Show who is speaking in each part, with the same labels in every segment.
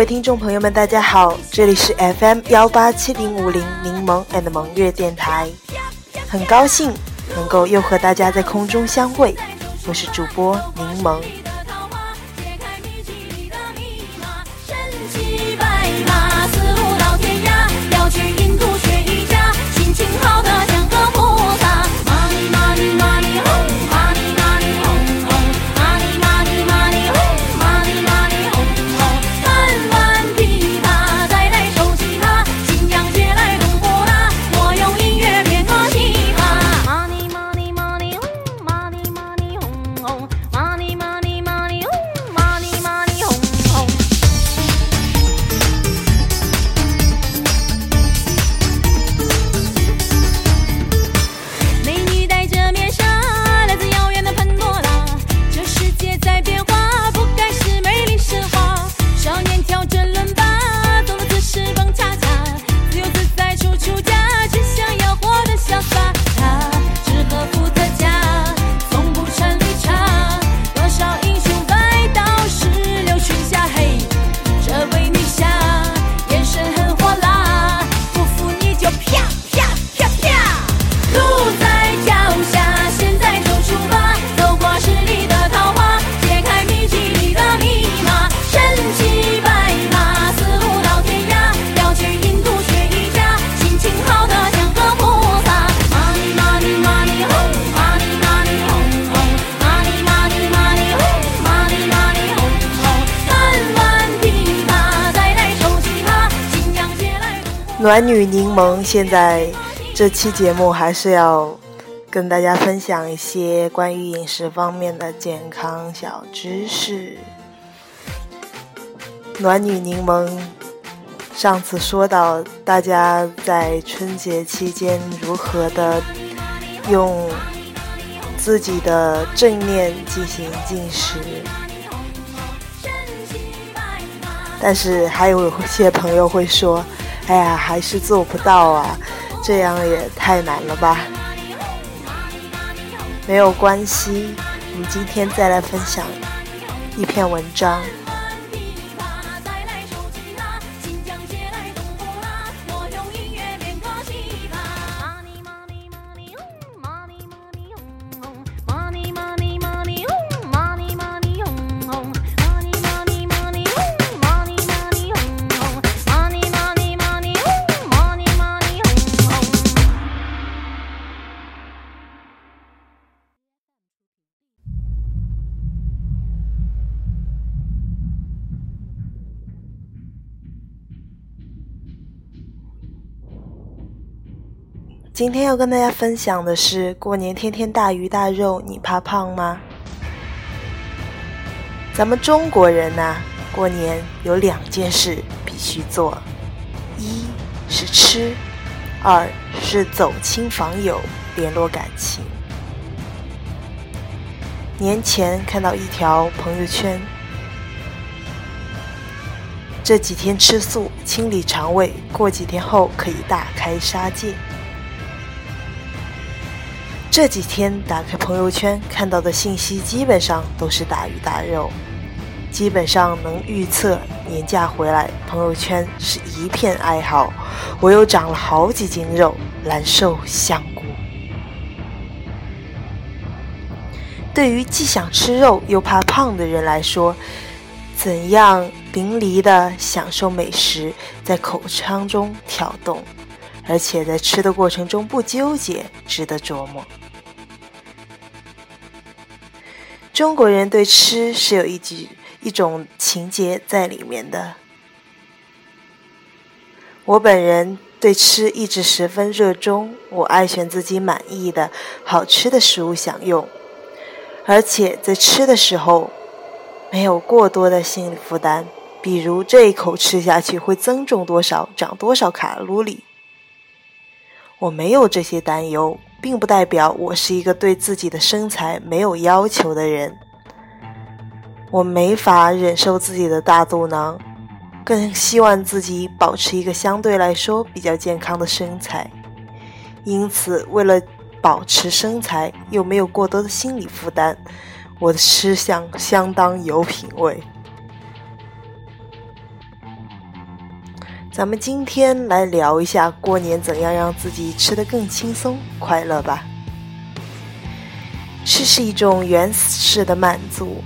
Speaker 1: 各位听众朋友们，大家好，这里是 FM 幺八七零五零柠檬 and 萌月电台，很高兴能够又和大家在空中相会，我是主播柠檬。暖女柠檬，现在这期节目还是要跟大家分享一些关于饮食方面的健康小知识。暖女柠檬上次说到，大家在春节期间如何的用自己的正念进行进食，但是还有一些朋友会说。哎呀，还是做不到啊，这样也太难了吧。没有关系，我们今天再来分享一篇文章。今天要跟大家分享的是，过年天天大鱼大肉，你怕胖吗？咱们中国人呐，过年有两件事必须做，一是吃，二是走亲访友，联络感情。年前看到一条朋友圈，这几天吃素清理肠胃，过几天后可以大开杀戒。这几天打开朋友圈看到的信息，基本上都是大鱼大肉，基本上能预测年假回来，朋友圈是一片哀嚎。我又长了好几斤肉，难受香菇。对于既想吃肉又怕胖的人来说，怎样淋漓的享受美食，在口腔中跳动？而且在吃的过程中不纠结，值得琢磨。中国人对吃是有一句一种情节在里面的。我本人对吃一直十分热衷，我爱选自己满意的好吃的食物享用，而且在吃的时候没有过多的心理负担，比如这一口吃下去会增重多少，长多少卡路里。我没有这些担忧，并不代表我是一个对自己的身材没有要求的人。我没法忍受自己的大肚腩，更希望自己保持一个相对来说比较健康的身材。因此，为了保持身材又没有过多的心理负担，我的吃相相当有品味。咱们今天来聊一下过年怎样让自己吃得更轻松快乐吧。吃是一种原始的满足。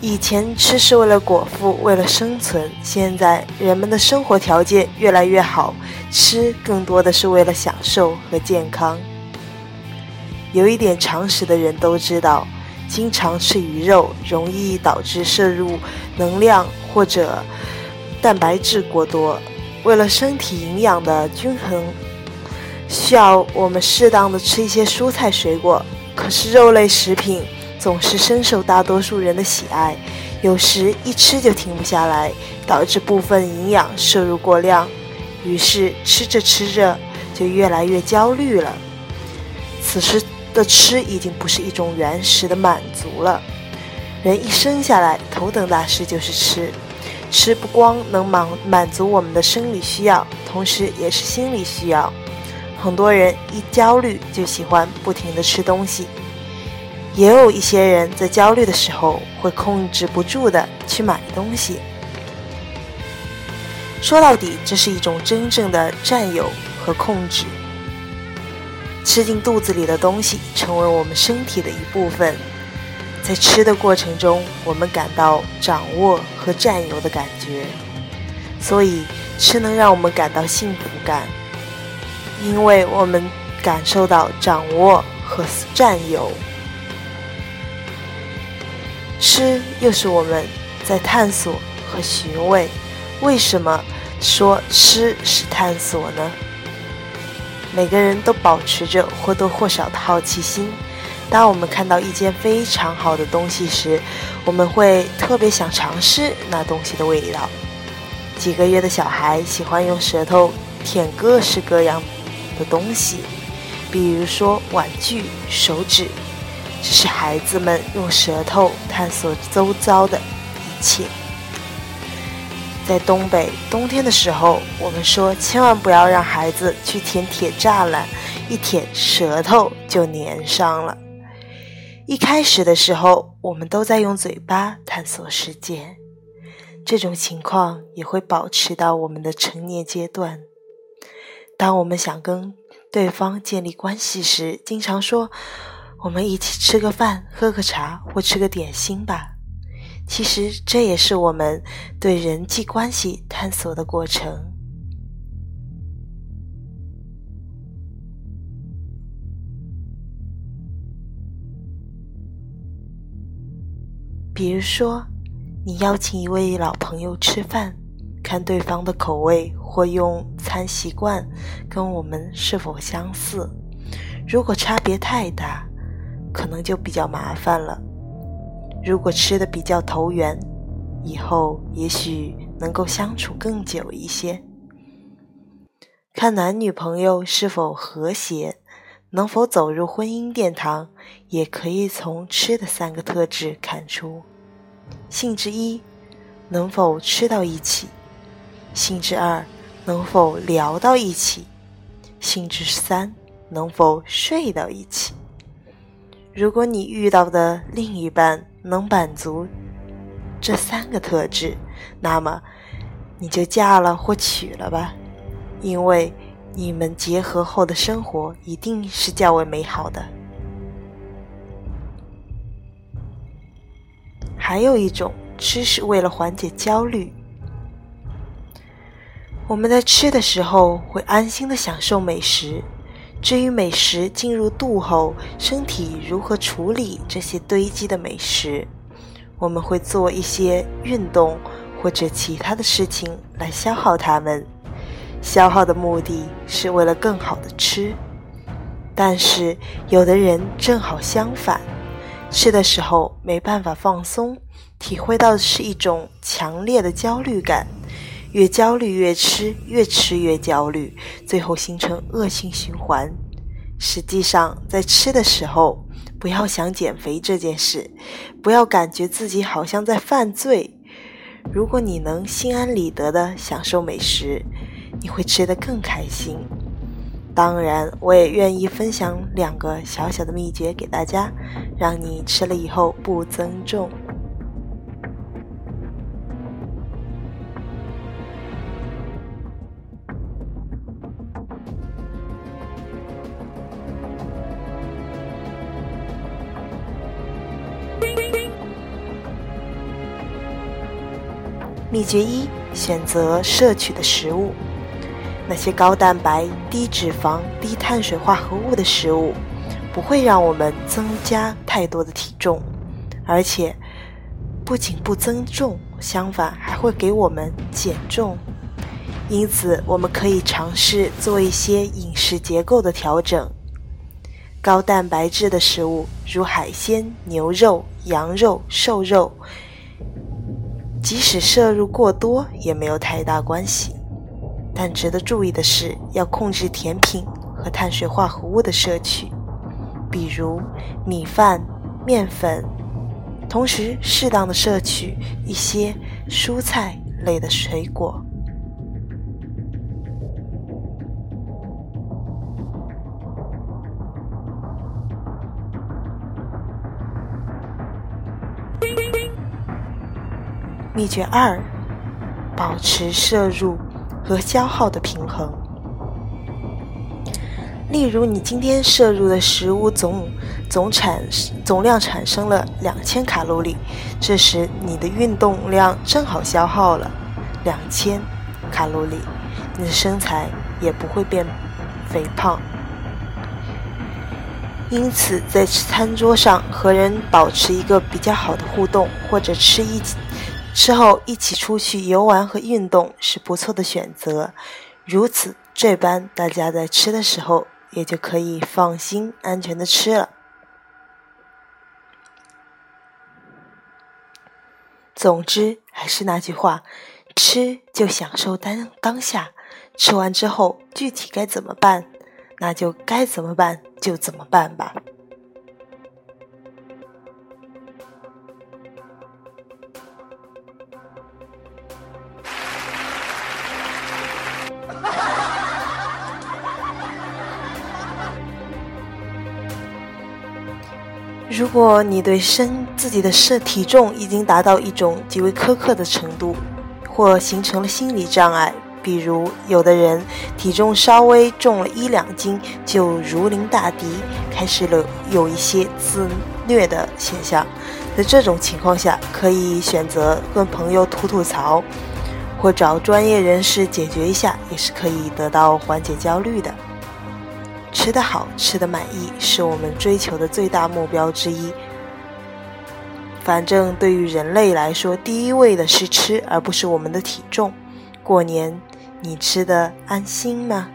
Speaker 1: 以前吃是为了果腹，为了生存；现在人们的生活条件越来越好，吃更多的是为了享受和健康。有一点常识的人都知道，经常吃鱼肉容易导致摄入能量或者蛋白质过多。为了身体营养的均衡，需要我们适当的吃一些蔬菜水果。可是肉类食品。总是深受大多数人的喜爱，有时一吃就停不下来，导致部分营养摄入过量，于是吃着吃着就越来越焦虑了。此时的吃已经不是一种原始的满足了。人一生下来，头等大事就是吃，吃不光能满满足我们的生理需要，同时也是心理需要。很多人一焦虑就喜欢不停的吃东西。也有一些人在焦虑的时候会控制不住的去买东西。说到底，这是一种真正的占有和控制。吃进肚子里的东西成为我们身体的一部分，在吃的过程中，我们感到掌握和占有的感觉，所以吃能让我们感到幸福感，因为我们感受到掌握和占有。吃又是我们在探索和寻味。为什么说吃是探索呢？每个人都保持着或多或少的好奇心。当我们看到一件非常好的东西时，我们会特别想尝试那东西的味道。几个月的小孩喜欢用舌头舔各式各样的东西，比如说玩具、手指。这是孩子们用舌头探索周遭的一切。在东北冬天的时候，我们说千万不要让孩子去舔铁栅栏，一舔舌头就粘上了。一开始的时候，我们都在用嘴巴探索世界，这种情况也会保持到我们的成年阶段。当我们想跟对方建立关系时，经常说。我们一起吃个饭，喝个茶，或吃个点心吧。其实这也是我们对人际关系探索的过程。比如说，你邀请一位老朋友吃饭，看对方的口味或用餐习惯跟我们是否相似。如果差别太大，可能就比较麻烦了。如果吃的比较投缘，以后也许能够相处更久一些。看男女朋友是否和谐，能否走入婚姻殿堂，也可以从吃的三个特质看出：性质一，能否吃到一起；性质二，能否聊到一起；性质三，能否睡到一起。如果你遇到的另一半能满足这三个特质，那么你就嫁了或娶了吧，因为你们结合后的生活一定是较为美好的。还有一种吃是为了缓解焦虑，我们在吃的时候会安心的享受美食。至于美食进入肚后，身体如何处理这些堆积的美食，我们会做一些运动或者其他的事情来消耗它们。消耗的目的是为了更好的吃。但是有的人正好相反，吃的时候没办法放松，体会到的是一种强烈的焦虑感。越焦虑越吃，越吃越焦虑，最后形成恶性循环。实际上，在吃的时候，不要想减肥这件事，不要感觉自己好像在犯罪。如果你能心安理得的享受美食，你会吃得更开心。当然我也愿意分享两个小小的秘诀给大家让你吃了以后不增重。秘诀一选择摄取的食物。那些高蛋白、低脂肪、低碳水化合物的食物，不会让我们增加太多的体重，而且不仅不增重，相反还会给我们减重。因此，我们可以尝试做一些饮食结构的调整。高蛋白质的食物，如海鲜、牛肉、羊肉、瘦肉。即使摄入过多也没有太大关系，但值得注意的是要控制甜品和碳水化合物的摄取，比如米饭、面粉，同时适当的摄取一些蔬菜类的水果。秘诀二：保持摄入和消耗的平衡。例如，你今天摄入的食物总总产总量产生了两千卡路里，这时你的运动量正好消耗了两千卡路里，你的身材也不会变肥胖。因此，在餐桌上和人保持一个比较好的互动，或者吃一。之后一起出去游玩和运动是不错的选择，如此这般，大家在吃的时候也就可以放心安全的吃了。总之，还是那句话，吃就享受当当下，吃完之后具体该怎么办，那就该怎么办就怎么办吧。如果你对身自己的身体重已经达到一种极为苛刻的程度，或形成了心理障碍，比如有的人体重稍微重了一两斤就如临大敌，开始了有一些自虐的现象，在这种情况下，可以选择跟朋友吐吐槽，或找专业人士解决一下，也是可以得到缓解焦虑的。吃得好，吃得满意，是我们追求的最大目标之一。反正对于人类来说，第一位的是吃，而不是我们的体重。过年，你吃的安心吗？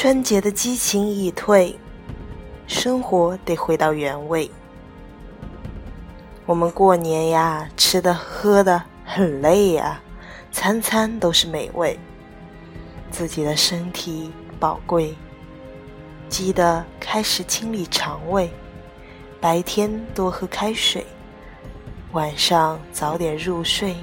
Speaker 1: 春节的激情已退，生活得回到原位。我们过年呀，吃的喝的很累呀，餐餐都是美味。自己的身体宝贵，记得开始清理肠胃，白天多喝开水，晚上早点入睡。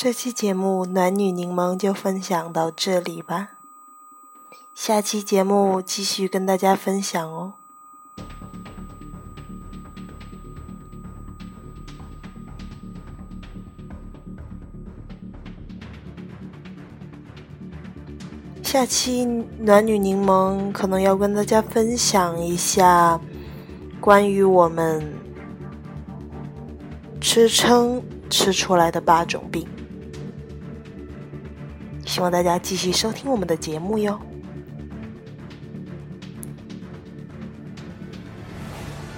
Speaker 1: 这期节目暖女柠檬就分享到这里吧，下期节目继续跟大家分享哦。下期暖女柠檬可能要跟大家分享一下关于我们吃撑吃出来的八种病。希望大家继续收听我们的节目哟，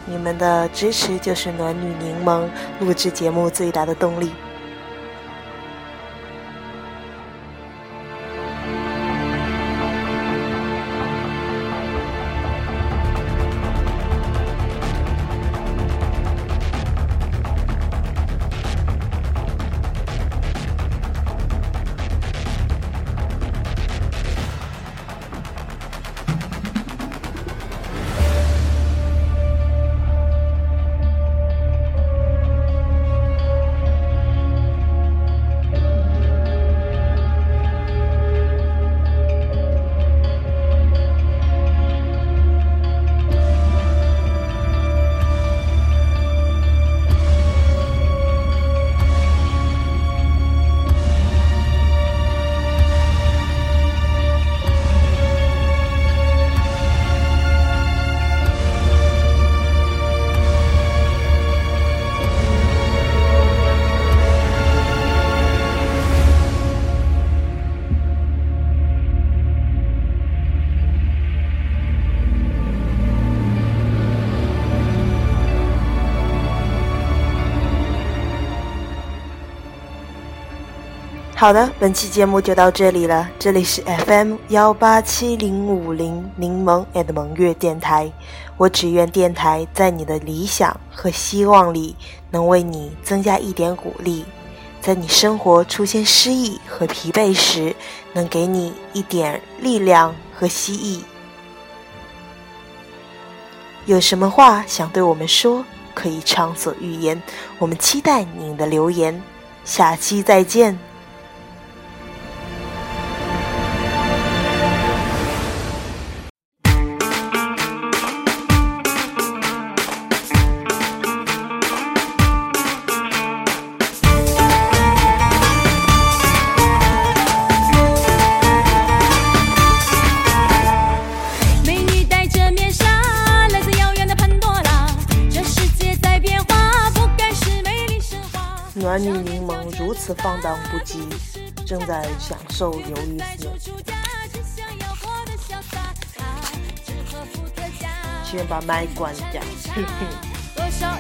Speaker 1: 你们的支持就是暖女柠檬录制节目最大的动力。好的，本期节目就到这里了。这里是 FM 幺八七零五零柠檬 and 萌月电台。我只愿电台在你的理想和希望里，能为你增加一点鼓励；在你生活出现失意和疲惫时，能给你一点力量和希冀。有什么话想对我们说，可以畅所欲言。我们期待您的留言。下期再见。享受鱿鱼丝。先把麦关掉。多少